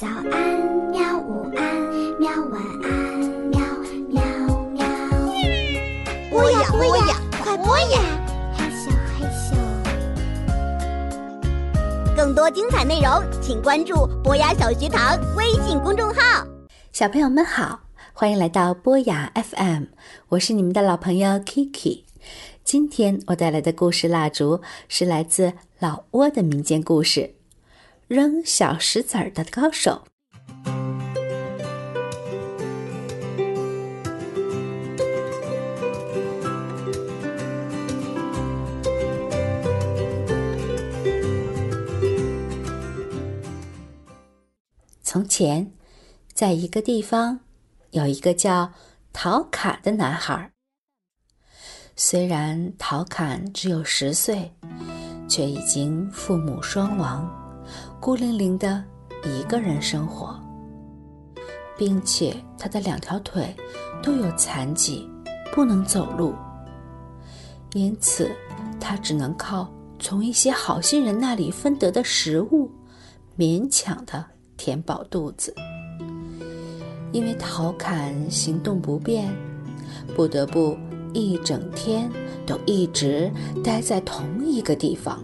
早安，喵！午安，喵！晚安，喵喵喵！播呀播呀，快播呀！嘿咻，嘿咻。更多精彩内容，请关注博雅小学堂微信公众号。小朋友们好，欢迎来到博雅 FM，我是你们的老朋友 Kiki。今天我带来的故事蜡烛是来自老挝的民间故事。扔小石子儿的高手。从前，在一个地方，有一个叫陶侃的男孩。虽然陶侃只有十岁，却已经父母双亡。孤零零的一个人生活，并且他的两条腿都有残疾，不能走路，因此他只能靠从一些好心人那里分得的食物，勉强的填饱肚子。因为陶侃行动不便，不得不一整天都一直待在同一个地方，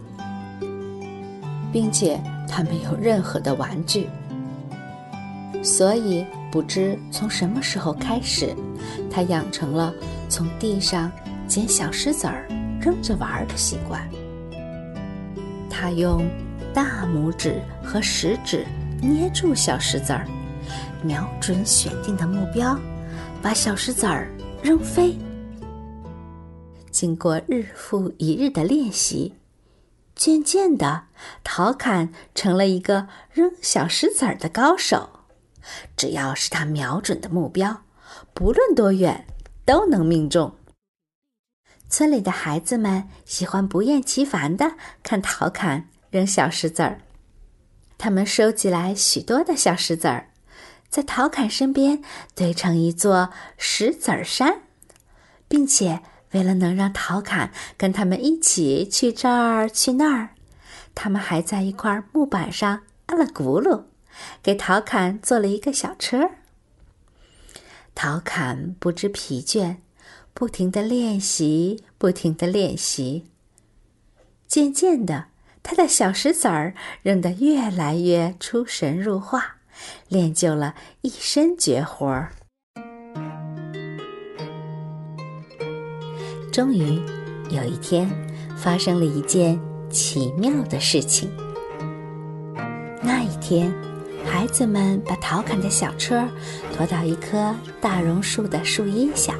并且。他没有任何的玩具，所以不知从什么时候开始，他养成了从地上捡小石子儿扔着玩的习惯。他用大拇指和食指捏住小石子儿，瞄准选定的目标，把小石子儿扔飞。经过日复一日的练习。渐渐的，陶侃成了一个扔小石子儿的高手。只要是他瞄准的目标，不论多远，都能命中。村里的孩子们喜欢不厌其烦的看陶侃扔小石子儿。他们收集来许多的小石子儿，在陶侃身边堆成一座石子儿山，并且。为了能让陶侃跟他们一起去这儿去那儿，他们还在一块木板上安了轱辘，给陶侃做了一个小车。陶侃不知疲倦，不停的练习，不停的练习。渐渐的，他的小石子儿扔得越来越出神入化，练就了一身绝活儿。终于，有一天，发生了一件奇妙的事情。那一天，孩子们把陶侃的小车拖到一棵大榕树的树荫下，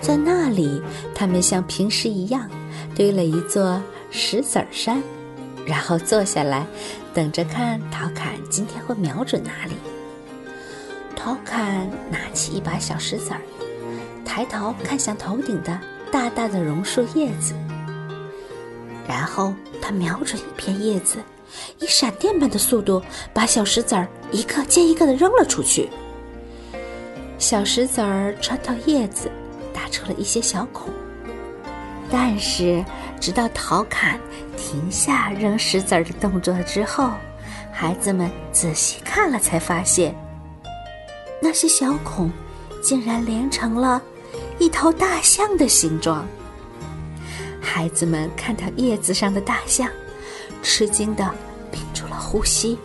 在那里，他们像平时一样堆了一座石子儿山，然后坐下来，等着看陶侃今天会瞄准哪里。陶侃拿起一把小石子儿，抬头看向头顶的。大大的榕树叶子，然后他瞄准一片叶子，以闪电般的速度把小石子儿一个接一个的扔了出去。小石子儿穿透叶子，打出了一些小孔。但是，直到陶侃停下扔石子儿的动作之后，孩子们仔细看了，才发现那些小孔竟然连成了。一头大象的形状。孩子们看到叶子上的大象，吃惊的屏住了呼吸。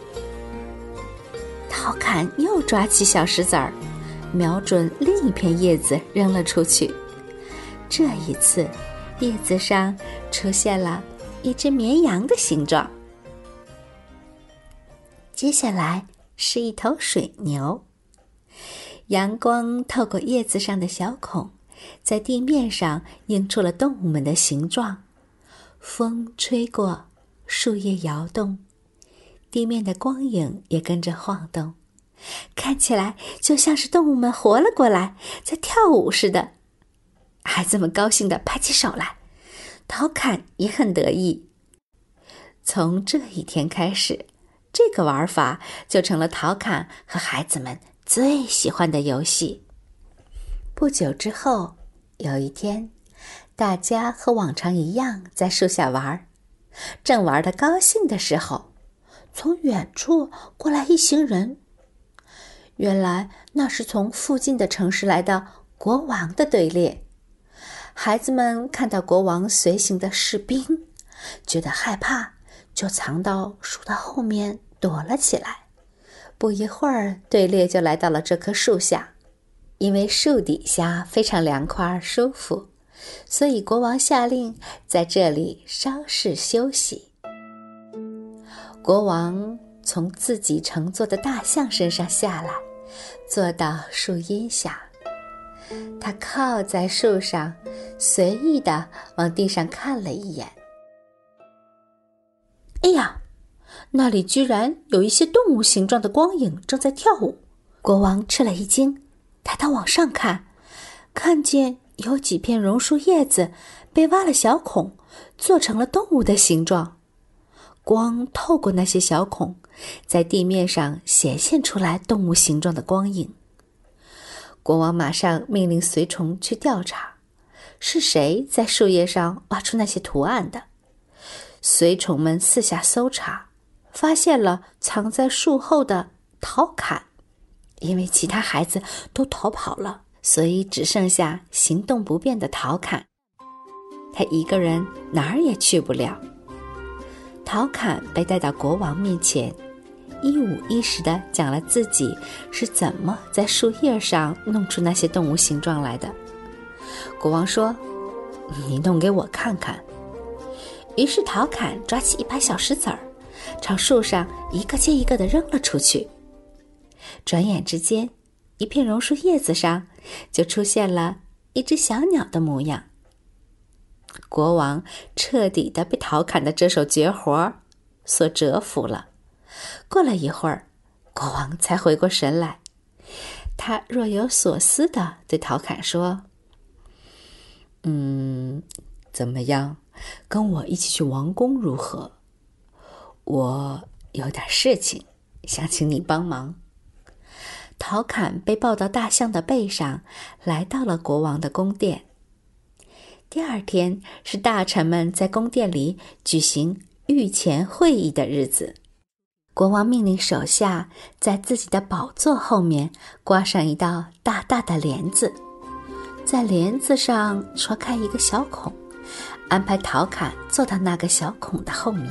陶侃又抓起小石子儿，瞄准另一片叶子扔了出去。这一次，叶子上出现了一只绵羊的形状。接下来是一头水牛。阳光透过叶子上的小孔。在地面上映出了动物们的形状，风吹过，树叶摇动，地面的光影也跟着晃动，看起来就像是动物们活了过来，在跳舞似的。孩子们高兴地拍起手来，陶侃也很得意。从这一天开始，这个玩法就成了陶侃和孩子们最喜欢的游戏。不久之后，有一天，大家和往常一样在树下玩儿，正玩的高兴的时候，从远处过来一行人。原来那是从附近的城市来的国王的队列。孩子们看到国王随行的士兵，觉得害怕，就藏到树的后面躲了起来。不一会儿，队列就来到了这棵树下，因为树底下非常凉快舒服，所以国王下令在这里稍事休息。国王从自己乘坐的大象身上下来，坐到树荫下。他靠在树上，随意的往地上看了一眼。哎呀，那里居然有一些动物形状的光影正在跳舞！国王吃了一惊，抬头往上看，看见有几片榕树叶子被挖了小孔，做成了动物的形状。光透过那些小孔，在地面上显现出来动物形状的光影。国王马上命令随从去调查，是谁在树叶上挖出那些图案的。随从们四下搜查，发现了藏在树后的陶侃。因为其他孩子都逃跑了，所以只剩下行动不便的陶侃。他一个人哪儿也去不了。陶侃被带到国王面前，一五一十的讲了自己是怎么在树叶上弄出那些动物形状来的。国王说：“你弄给我看看。”于是陶侃抓起一排小石子儿，朝树上一个接一个的扔了出去。转眼之间，一片榕树叶子上就出现了一只小鸟的模样。国王彻底的被陶侃的这手绝活所折服了。过了一会儿，国王才回过神来，他若有所思的对陶侃说：“嗯，怎么样？跟我一起去王宫如何？我有点事情，想请你帮忙。”陶侃被抱到大象的背上，来到了国王的宫殿。第二天是大臣们在宫殿里举行御前会议的日子。国王命令手下在自己的宝座后面挂上一道大大的帘子，在帘子上戳开一个小孔，安排陶侃坐到那个小孔的后面。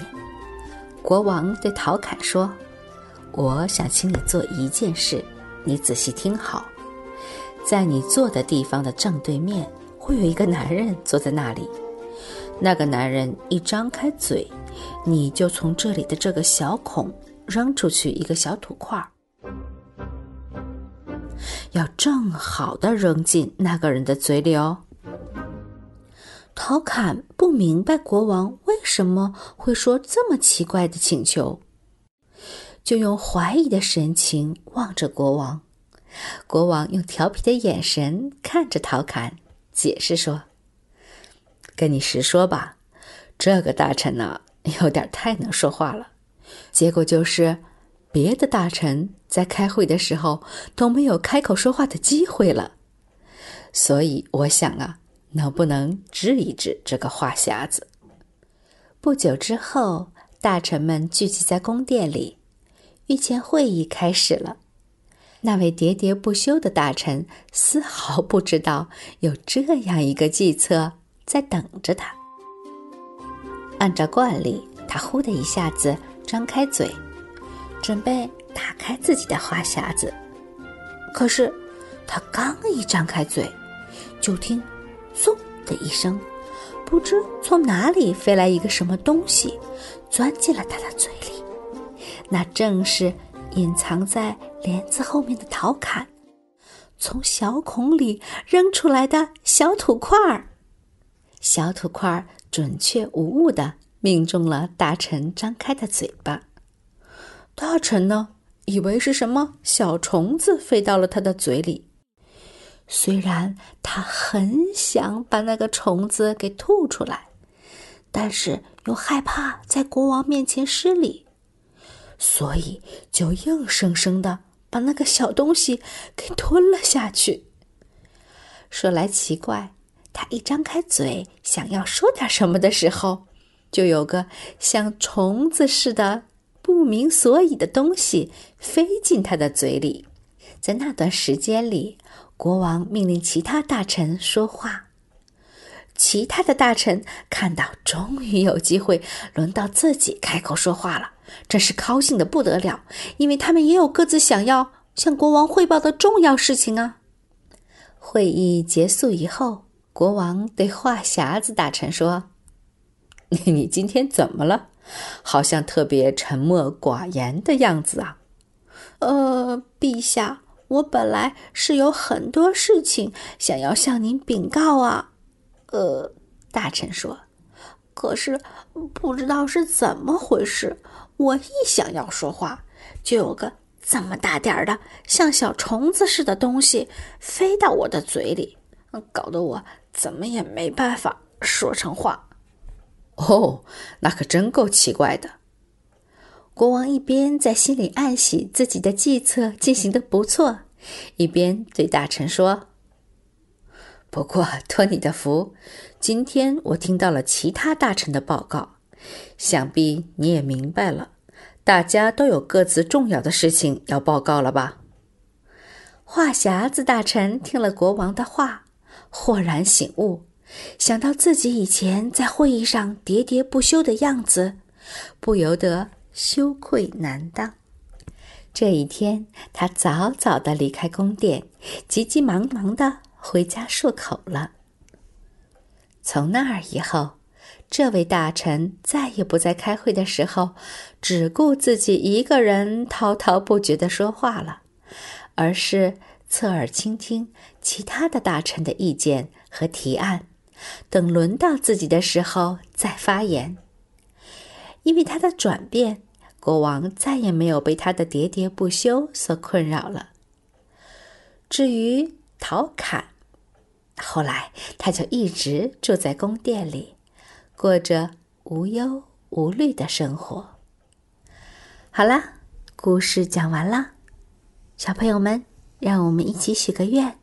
国王对陶侃说：“我想请你做一件事，你仔细听好，在你坐的地方的正对面。”会有一个男人坐在那里，那个男人一张开嘴，你就从这里的这个小孔扔出去一个小土块，要正好的扔进那个人的嘴里哦。陶侃不明白国王为什么会说这么奇怪的请求，就用怀疑的神情望着国王。国王用调皮的眼神看着陶侃。解释说：“跟你实说吧，这个大臣呢，有点太能说话了。结果就是，别的大臣在开会的时候都没有开口说话的机会了。所以我想啊，能不能治一治这个话匣子？”不久之后，大臣们聚集在宫殿里，御前会议开始了。那位喋喋不休的大臣丝毫不知道有这样一个计策在等着他。按照惯例，他呼的一下子张开嘴，准备打开自己的话匣子。可是，他刚一张开嘴，就听“嗖”的一声，不知从哪里飞来一个什么东西，钻进了他的嘴里。那正是。隐藏在帘子后面的陶侃，从小孔里扔出来的小土块儿，小土块儿准确无误的命中了大臣张开的嘴巴。大臣呢，以为是什么小虫子飞到了他的嘴里，虽然他很想把那个虫子给吐出来，但是又害怕在国王面前失礼。所以，就硬生生的把那个小东西给吞了下去。说来奇怪，他一张开嘴想要说点什么的时候，就有个像虫子似的不明所以的东西飞进他的嘴里。在那段时间里，国王命令其他大臣说话。其他的大臣看到终于有机会轮到自己开口说话了，真是高兴的不得了，因为他们也有各自想要向国王汇报的重要事情啊。会议结束以后，国王对话匣子大臣说：“你今天怎么了？好像特别沉默寡言的样子啊。”“呃，陛下，我本来是有很多事情想要向您禀告啊。”呃，大臣说：“可是不知道是怎么回事，我一想要说话，就有个这么大点儿的像小虫子似的东西飞到我的嘴里，搞得我怎么也没办法说成话。”哦，那可真够奇怪的。国王一边在心里暗喜自己的计策进行的不错，一边对大臣说。不过托你的福，今天我听到了其他大臣的报告，想必你也明白了，大家都有各自重要的事情要报告了吧？话匣子大臣听了国王的话，豁然醒悟，想到自己以前在会议上喋喋不休的样子，不由得羞愧难当。这一天，他早早的离开宫殿，急急忙忙的。回家漱口了。从那儿以后，这位大臣再也不在开会的时候只顾自己一个人滔滔不绝的说话了，而是侧耳倾听其他的大臣的意见和提案，等轮到自己的时候再发言。因为他的转变，国王再也没有被他的喋喋不休所困扰了。至于陶侃。后来，他就一直住在宫殿里，过着无忧无虑的生活。好了，故事讲完了，小朋友们，让我们一起许个愿：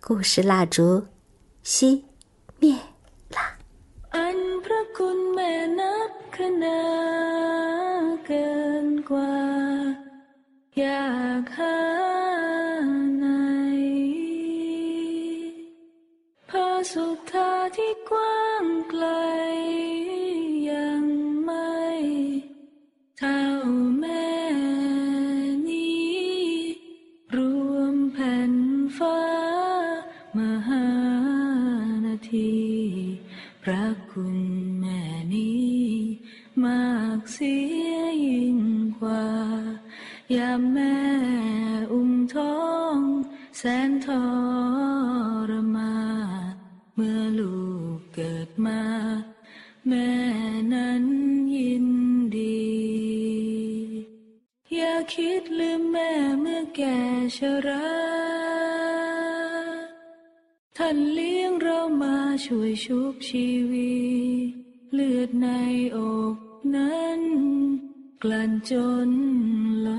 故事蜡烛熄灭啦。 ที่กว้างไกลยังไม่เท่าแม่นี้ รวมแผ่นฟ้ามหานาที พระคุณแม่นี้ มากเสียยิ่งกว่ายามแม่อุ้มท้อง แสนทรมา มื่อลูกเกิดมา แม่นั้นยินดี อย่าคิดลืมแม่เมื่อแก่ชราท่านเลี้ยงเรามาช่วยชุบชีวีเลือดในอกนั้น กลั่นจนล